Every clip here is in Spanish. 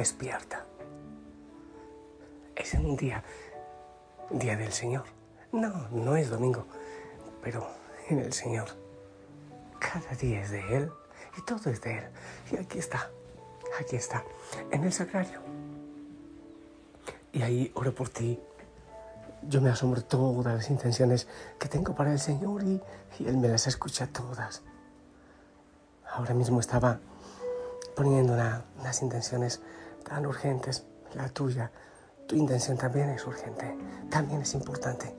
despierta. Es un día, día del Señor. No, no es domingo, pero en el Señor. Cada día es de Él y todo es de Él. Y aquí está, aquí está, en el sagrario. Y ahí oro por ti. Yo me asombro todas las intenciones que tengo para el Señor y, y Él me las escucha todas. Ahora mismo estaba poniendo una- unas intenciones tan urgentes, la tuya, tu intención también es urgente, también es importante.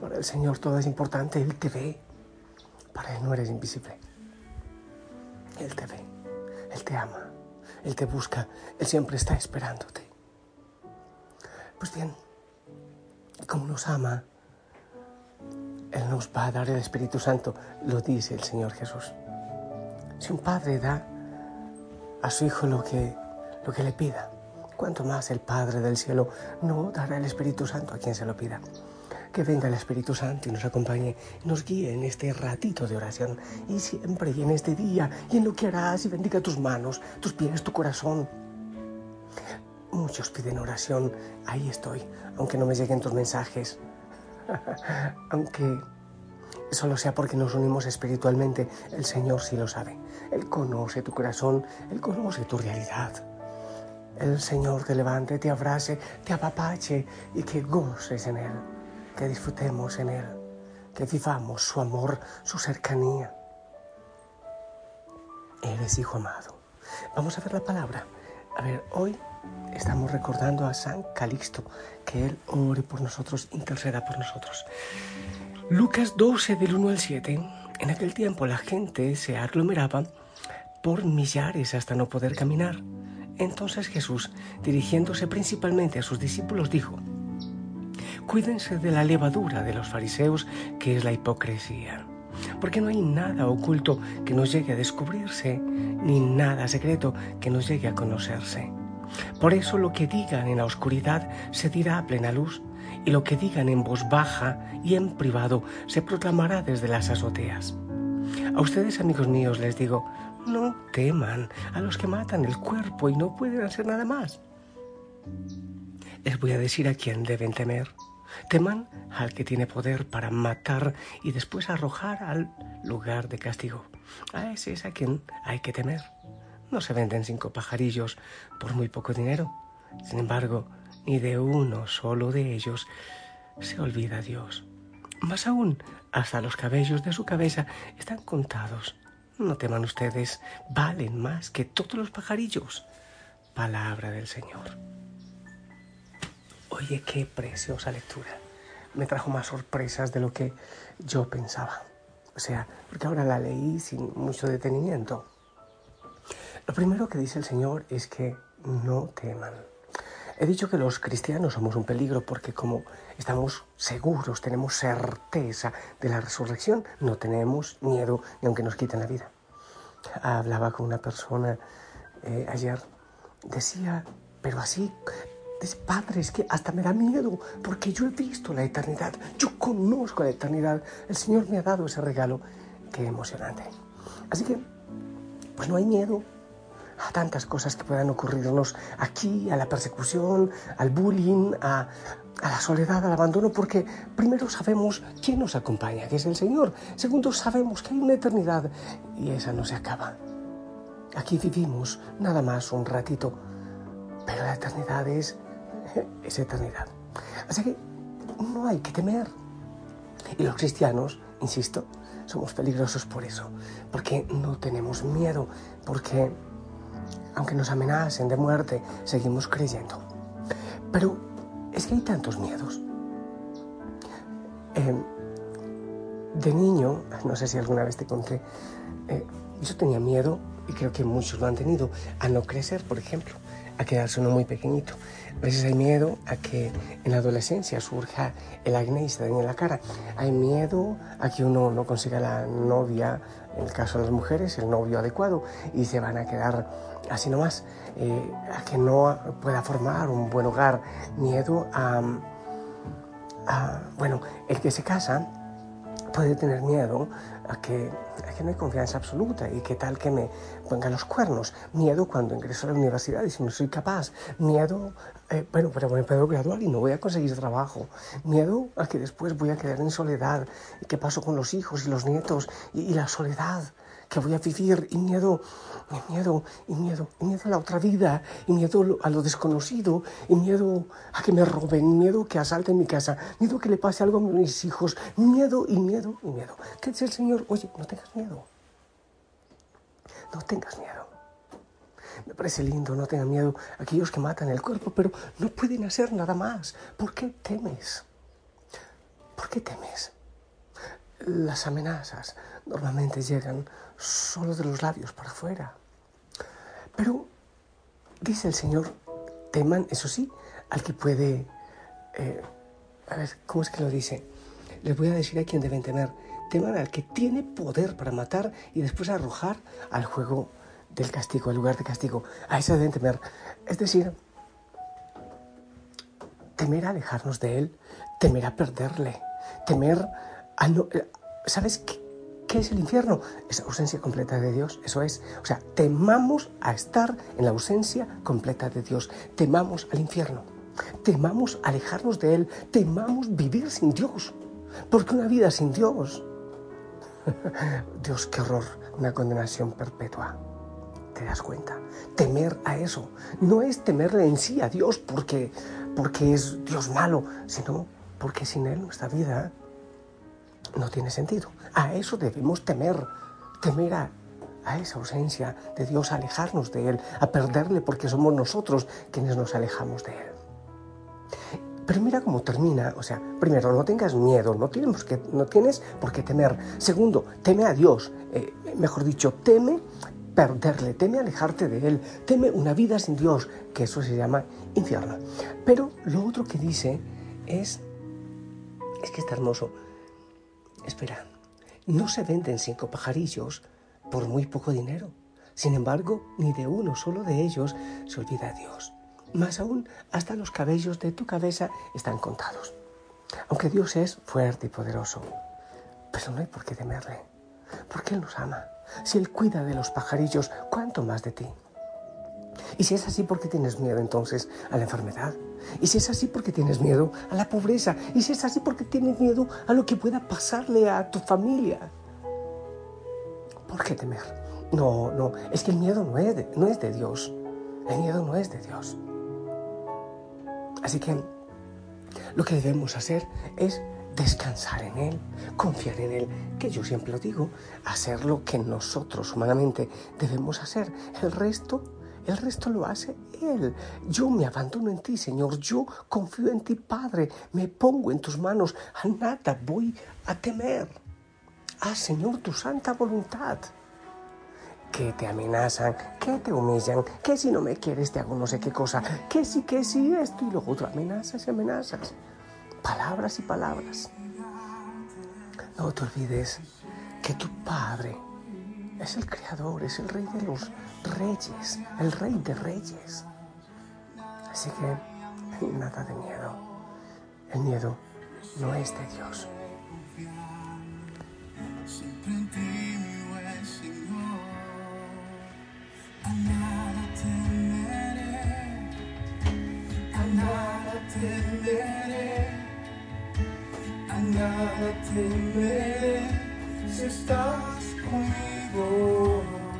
Para el Señor todo es importante, Él te ve, para Él no eres invisible. Él te ve, Él te ama, Él te busca, Él siempre está esperándote. Pues bien, como nos ama, Él nos va a dar el Espíritu Santo, lo dice el Señor Jesús. Si un padre da a su hijo lo que, lo que le pida. Cuanto más el Padre del cielo no dará el Espíritu Santo a quien se lo pida. Que venga el Espíritu Santo y nos acompañe, nos guíe en este ratito de oración y siempre y en este día y en lo que harás y bendiga tus manos, tus pies, tu corazón. Muchos piden oración, ahí estoy, aunque no me lleguen tus mensajes, aunque solo sea porque nos unimos espiritualmente, el Señor sí lo sabe. Él conoce tu corazón, Él conoce tu realidad. El Señor te levante, te abrace, te apapache y que goces en Él, que disfrutemos en Él, que vivamos su amor, su cercanía. Eres hijo amado. Vamos a ver la palabra. A ver, hoy estamos recordando a San Calixto, que Él ore por nosotros, interceda por nosotros. Lucas 12 del 1 al 7. En aquel tiempo la gente se aglomeraba por millares hasta no poder caminar. Entonces Jesús, dirigiéndose principalmente a sus discípulos, dijo, Cuídense de la levadura de los fariseos, que es la hipocresía, porque no hay nada oculto que nos llegue a descubrirse, ni nada secreto que nos llegue a conocerse. Por eso lo que digan en la oscuridad se dirá a plena luz, y lo que digan en voz baja y en privado se proclamará desde las azoteas. A ustedes, amigos míos, les digo, no teman a los que matan el cuerpo y no pueden hacer nada más. Les voy a decir a quién deben temer. Teman al que tiene poder para matar y después arrojar al lugar de castigo. A ese es a quien hay que temer. No se venden cinco pajarillos por muy poco dinero. Sin embargo, ni de uno solo de ellos se olvida Dios. Más aún, hasta los cabellos de su cabeza están contados. No teman ustedes, valen más que todos los pajarillos. Palabra del Señor. Oye, qué preciosa lectura. Me trajo más sorpresas de lo que yo pensaba. O sea, porque ahora la leí sin mucho detenimiento. Lo primero que dice el Señor es que no teman. He dicho que los cristianos somos un peligro porque como estamos seguros, tenemos certeza de la resurrección, no tenemos miedo ni aunque nos quiten la vida. Hablaba con una persona eh, ayer, decía, pero así, padre, es que hasta me da miedo porque yo he visto la eternidad, yo conozco la eternidad, el Señor me ha dado ese regalo, qué emocionante. Así que, pues no hay miedo, a tantas cosas que puedan ocurrirnos aquí, a la persecución, al bullying, a, a, la soledad, al abandono, porque primero sabemos quién nos acompaña, que es el Señor. Segundo, sabemos que hay una eternidad y esa no se acaba. Aquí vivimos nada más un ratito, pero la eternidad es, es eternidad. Así que no hay que temer. Y los cristianos, insisto, somos peligrosos por eso, porque no tenemos miedo, porque aunque nos amenacen de muerte, seguimos creyendo. Pero es que hay tantos miedos. Eh, de niño, no sé si alguna vez te conté, eh, yo tenía miedo, y creo que muchos lo han tenido, a no crecer, por ejemplo, a quedarse uno muy pequeñito. A veces hay miedo a que en la adolescencia surja el acné y se dañe la cara. Hay miedo a que uno no consiga la novia, en el caso de las mujeres, el novio adecuado, y se van a quedar así nomás. Eh, a que no pueda formar un buen hogar. Miedo a, bueno, el que se casa puede tener miedo a que, a que no hay confianza absoluta y que tal que me ponga los cuernos. Miedo cuando ingreso a la universidad y si no soy capaz. Miedo, eh, bueno, pero me puedo graduar y no voy a conseguir trabajo. Miedo a que después voy a quedar en soledad. ¿Y qué pasó con los hijos y los nietos y la soledad? Que voy a vivir y miedo, y miedo, y miedo, y miedo a la otra vida, y miedo a lo desconocido, y miedo a que me roben, miedo que asalten mi casa, miedo que le pase algo a mis hijos, miedo y miedo y miedo. ¿Qué dice el Señor? Oye, no tengas miedo. No tengas miedo. Me parece lindo, no tengan miedo aquellos que matan el cuerpo, pero no pueden hacer nada más. ¿Por qué temes? ¿Por qué temes? Las amenazas normalmente llegan solo de los labios para afuera. Pero dice el Señor, teman, eso sí, al que puede... Eh, a ver, ¿cómo es que lo dice? Les voy a decir a quién deben temer. Teman al que tiene poder para matar y después arrojar al juego del castigo, al lugar de castigo. A ese deben temer. Es decir, temer a alejarnos de Él, temer a perderle, temer a no... Eh, ¿Sabes qué? ¿Qué es el infierno? Es ausencia completa de Dios, eso es. O sea, temamos a estar en la ausencia completa de Dios. Temamos al infierno. Temamos alejarnos de Él. Temamos vivir sin Dios. Porque una vida sin Dios, Dios, qué horror, una condenación perpetua. ¿Te das cuenta? Temer a eso. No es temerle en sí a Dios porque, porque es Dios malo, sino porque sin Él nuestra vida no tiene sentido. A eso debemos temer, temer a, esa ausencia de Dios, alejarnos de Él, a perderle porque somos nosotros quienes nos alejamos de Él. Pero mira cómo termina, o sea, primero, no tengas miedo, no, tienes que, no tienes por qué temer. Segundo, teme a Dios, eh, mejor dicho, teme perderle, teme alejarte de Él, teme una vida sin Dios, que eso se llama infierno. Pero lo otro que dice es, es que está hermoso, Espera, no se venden cinco pajarillos por muy poco dinero. Sin embargo, ni de uno solo de ellos se olvida Dios. Más aún, hasta los cabellos de tu cabeza están contados. Aunque Dios es fuerte y poderoso, pero no hay por qué temerle, porque Él nos ama. Si Él cuida de los pajarillos, ¿cuánto más de ti? Y si es así, ¿por qué tienes miedo entonces a la enfermedad? Y si es así, ¿por qué tienes miedo a la pobreza? Y si es así, ¿por qué tienes miedo a lo que pueda pasarle a tu familia? ¿Por qué temer? No, no, es que el miedo no es de, no es de Dios. El miedo no es de Dios. Así que lo que debemos hacer es descansar en Él, confiar en Él, que yo siempre lo digo, hacer lo que nosotros humanamente debemos hacer. El resto el resto lo hace Él. Yo me abandono en ti, Señor. Yo confío en ti, Padre. Me pongo en tus manos. A nada voy a temer. Ah, Señor, tu santa voluntad. Que te amenazan, que te humillan, que si no me quieres te hago no sé qué cosa, que si, que si esto y lo otro. Amenazas y amenazas. Palabras y palabras. No te olvides que tu Padre es el Creador, es el Rey de los reyes, el rey de reyes. Así que nada de miedo. El miedo no es de Dios. Nada temeré si estás conmigo. Y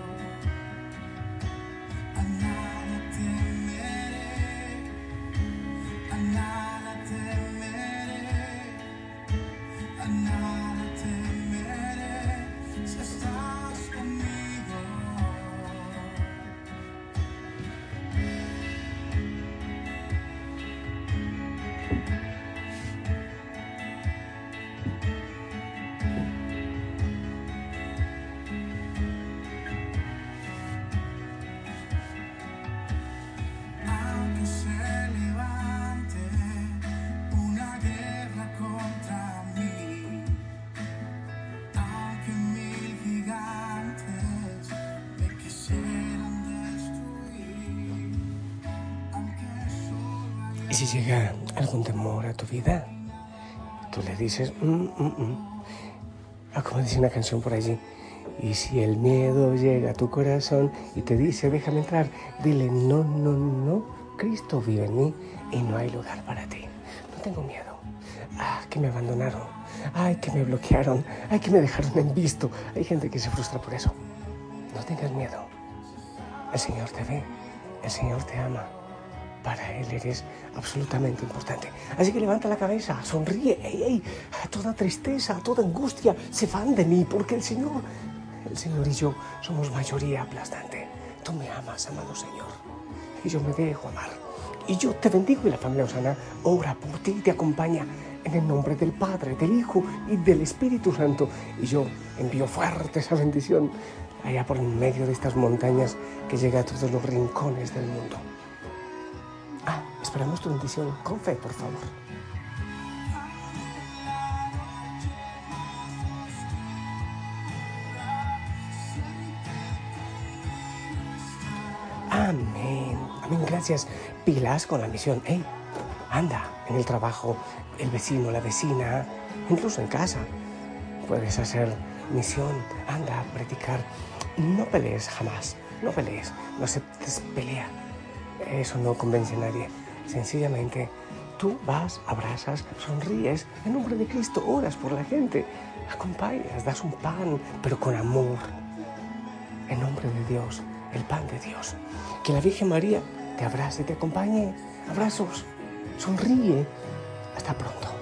si llega algún temor a tu vida, tú le dices, mm, mm, mm". Ah, como dice una canción por allí, y si el miedo llega a tu corazón y te dice, déjame entrar, dile, no, no, no, Cristo vive en mí y no hay lugar para ti. No tengo miedo. Ah, que me abandonaron. Ay, que me bloquearon. Ay, que me dejaron en visto. Hay gente que se frustra por eso. No tengas miedo. El Señor te ve. El Señor te ama. Para Él eres absolutamente importante. Así que levanta la cabeza, sonríe. Ey, ey, toda tristeza, toda angustia se van de mí porque el Señor, el Señor y yo somos mayoría aplastante. Tú me amas, amado Señor. Y yo me dejo amar. Y yo te bendigo y la familia Osana ora por ti y te acompaña en el nombre del Padre, del Hijo y del Espíritu Santo. Y yo envío fuerte esa bendición allá por en medio de estas montañas que llega a todos los rincones del mundo. Esperamos tu bendición con fe, por favor. Amén. Amén. Gracias. Pilas con la misión. Hey, anda en el trabajo, el vecino, la vecina, incluso en casa. Puedes hacer misión. Anda a predicar. No pelees jamás. No pelees. No se pelea. Eso no convence a nadie. Sencillamente, tú vas, abrazas, sonríes, en nombre de Cristo oras por la gente, acompañas, das un pan, pero con amor. En nombre de Dios, el pan de Dios. Que la Virgen María te abrace, te acompañe. Abrazos, sonríe. Hasta pronto.